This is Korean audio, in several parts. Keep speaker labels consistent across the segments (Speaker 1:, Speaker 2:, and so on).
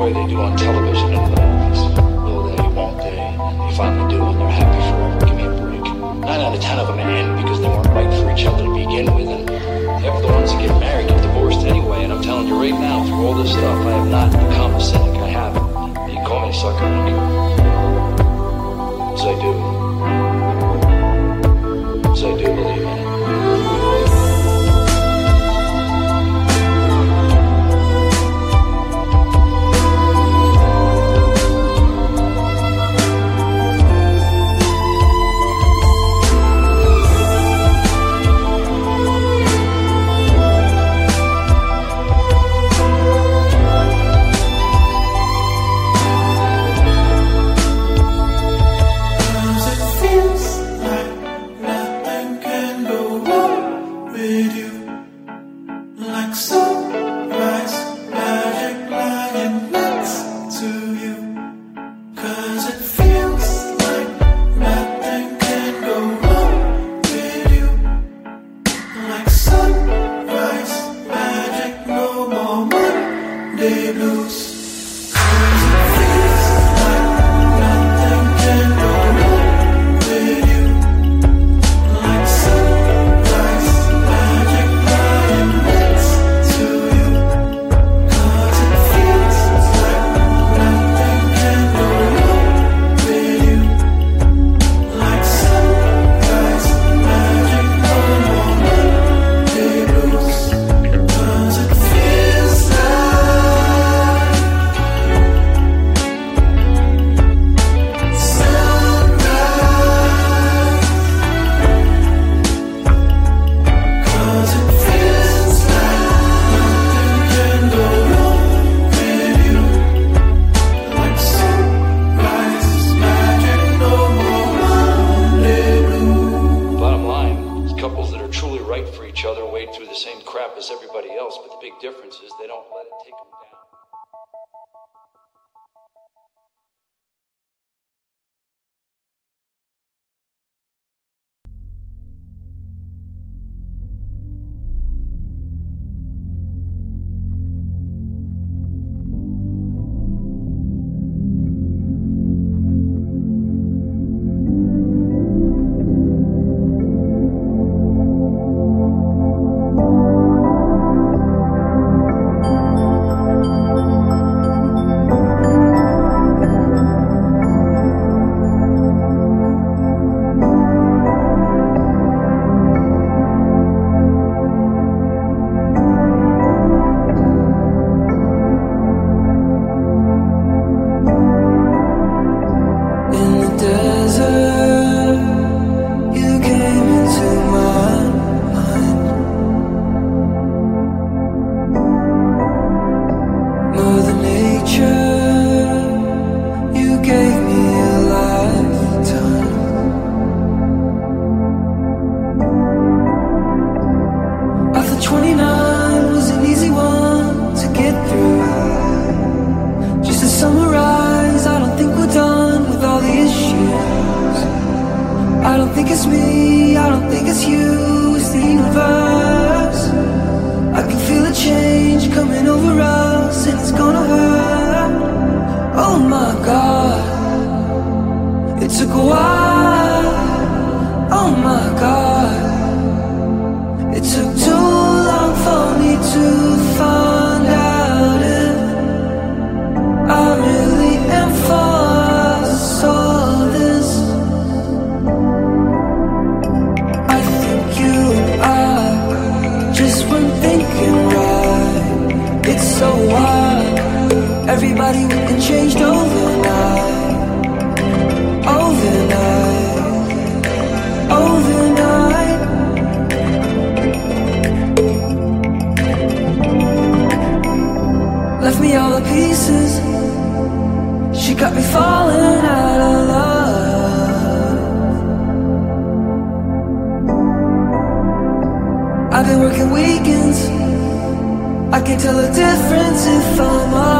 Speaker 1: way they do on television and the movies. Will they, won't they? They finally do, and they're happy forever. Give me a break. Nine out of ten of them end because they weren't right for each other to begin with. And half the ones that get married, get divorced anyway. And I'm telling you right now, through all this stuff, I have not become a cynic. I haven't. You call me a sucker. Because I do. Because I do believe in it. let it take them down.
Speaker 2: tell the difference if I'm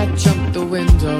Speaker 3: I jumped the window.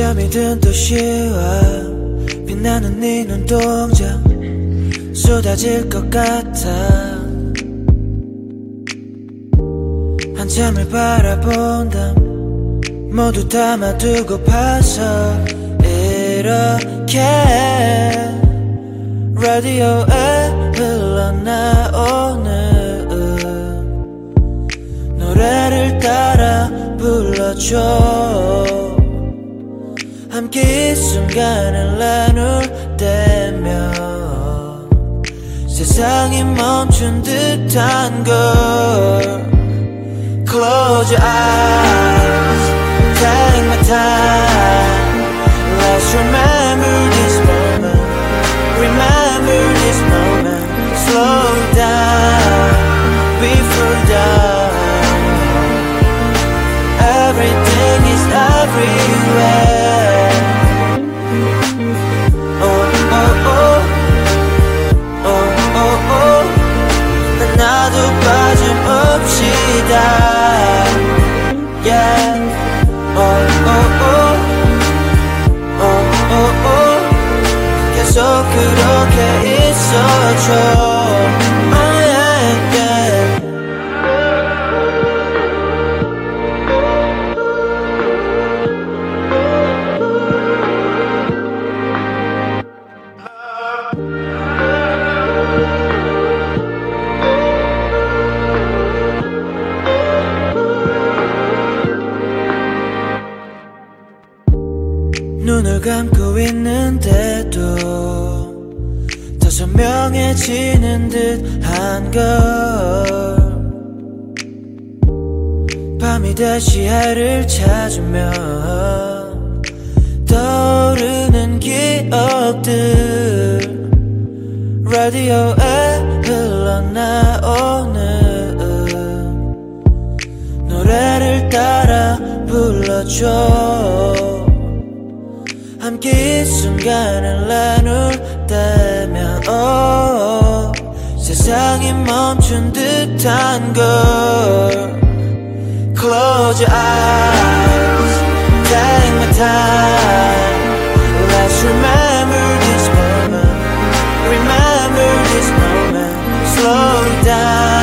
Speaker 4: 잠이 든 도시와. 빛나는 네 눈동자 쏟아질 것 같아. 한참을 바라본다. 모두 담아두고 봐서 이렇게 라디오에 흘러나오는 노래를 따라 불러줘 이 순간을 나눌 때면 세상이 멈춘 듯한 걸 Close your eyes Take my time Let's remember this moment Remember this moment Slow down Before dawn Everything is everywhere 그렇게 있어줘 라디오에 흘러나오는 노래를 따라 불러줘 함께 이 순간을 나눌 때면 oh, 세상이 멈춘 듯한 걸 Close your eyes Take my time Let's remember Slow down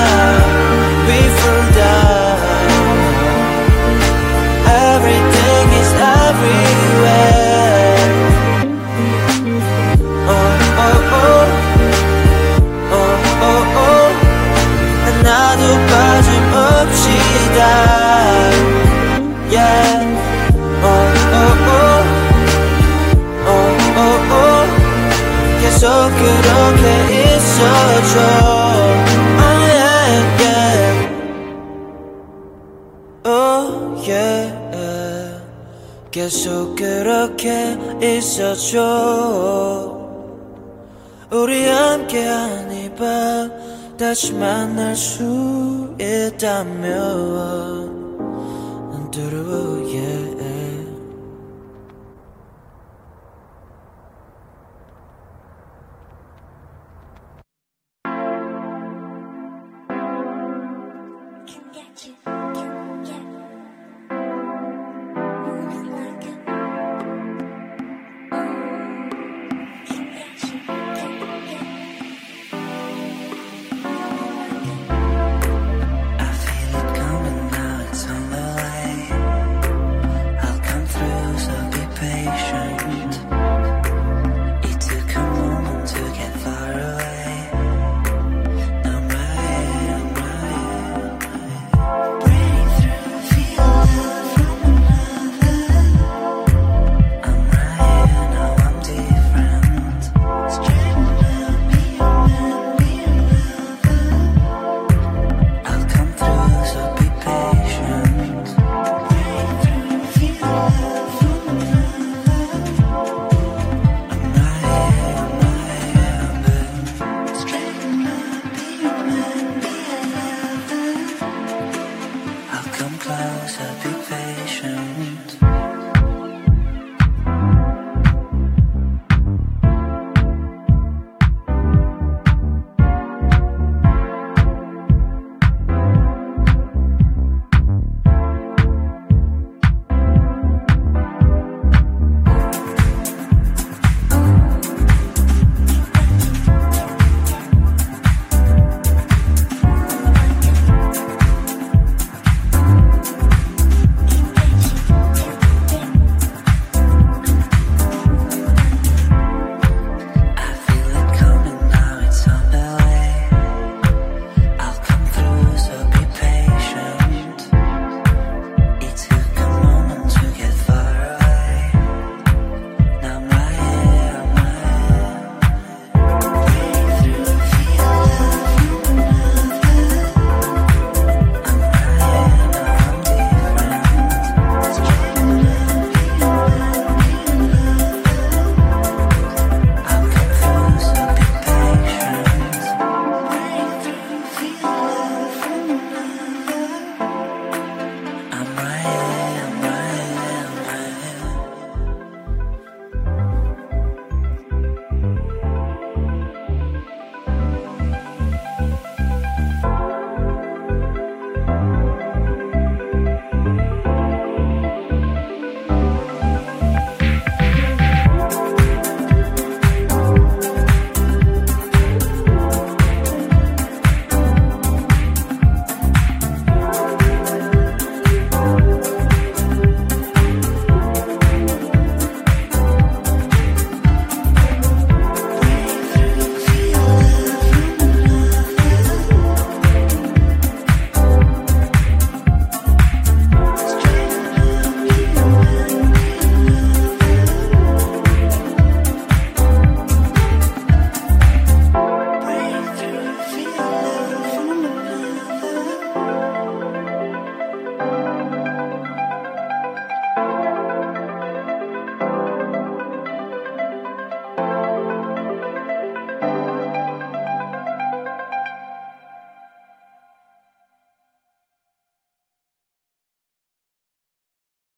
Speaker 4: 함께한 이 밤 다시 만날 수 있다면 뚜루루 yeah